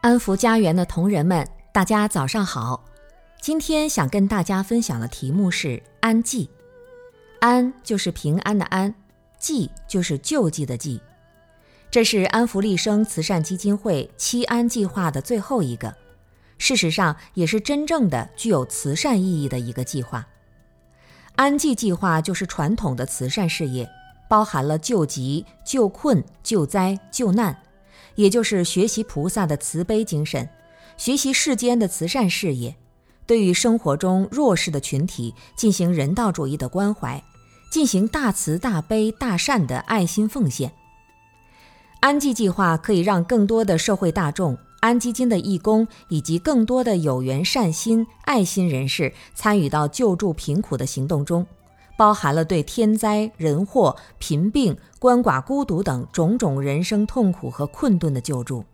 安福家园的同仁们，大家早上好。今天想跟大家分享的题目是安济。安就是平安的安，济就是救济的济。这是安福利生慈善基金会七安计划的最后一个，事实上也是真正的具有慈善意义的一个计划。安济计划就是传统的慈善事业，包含了救急、救困、救灾、救难。也就是学习菩萨的慈悲精神，学习世间的慈善事业，对于生活中弱势的群体进行人道主义的关怀，进行大慈大悲大善的爱心奉献。安济计划可以让更多的社会大众、安基金的义工以及更多的有缘善心、爱心人士参与到救助贫苦的行动中。包含了对天灾人祸、贫病、鳏寡孤独等种种人生痛苦和困顿的救助。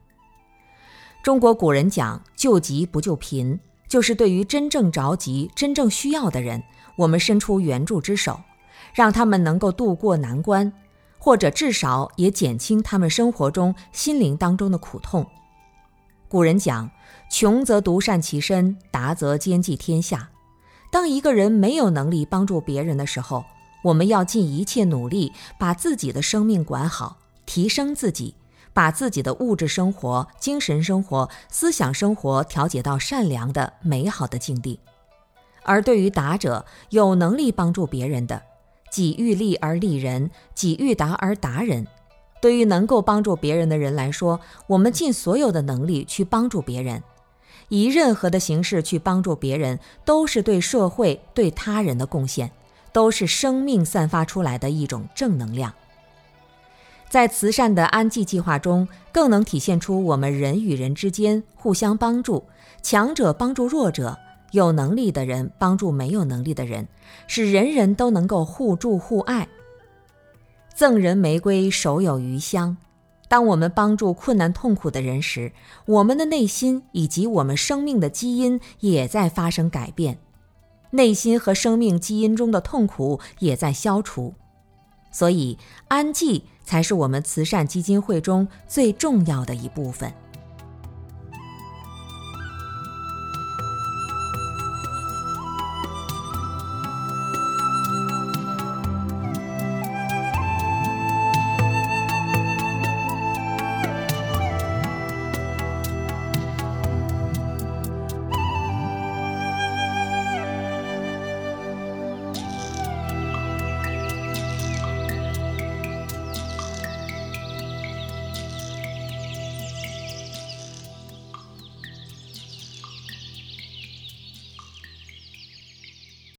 中国古人讲“救急不救贫”，就是对于真正着急、真正需要的人，我们伸出援助之手，让他们能够渡过难关，或者至少也减轻他们生活中心灵当中的苦痛。古人讲：“穷则独善其身，达则兼济天下。”当一个人没有能力帮助别人的时候，我们要尽一切努力把自己的生命管好，提升自己，把自己的物质生活、精神生活、思想生活调节到善良的、美好的境地。而对于达者，有能力帮助别人的，己欲立而立人，己欲达而达人。对于能够帮助别人的人来说，我们尽所有的能力去帮助别人。以任何的形式去帮助别人，都是对社会、对他人的贡献，都是生命散发出来的一种正能量。在慈善的安济计划中，更能体现出我们人与人之间互相帮助，强者帮助弱者，有能力的人帮助没有能力的人，使人人都能够互助互爱。赠人玫瑰，手有余香。当我们帮助困难痛苦的人时，我们的内心以及我们生命的基因也在发生改变，内心和生命基因中的痛苦也在消除，所以安济才是我们慈善基金会中最重要的一部分。